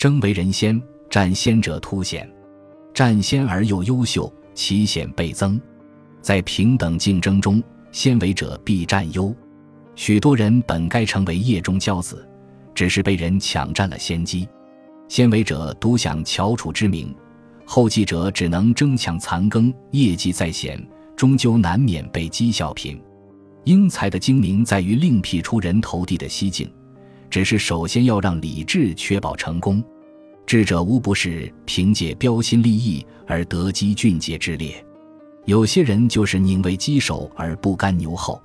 争为人先，占先者凸显；占先而又优秀，其险倍增。在平等竞争中，先为者必占优。许多人本该成为业中骄子，只是被人抢占了先机。先为者独享翘楚之名，后继者只能争抢残羹，业绩在显，终究难免被讥笑贫。英才的精明在于另辟出人头地的蹊径，只是首先要让理智确保成功。智者无不是凭借标新立异而得机俊杰之列。有些人就是宁为鸡首而不甘牛后。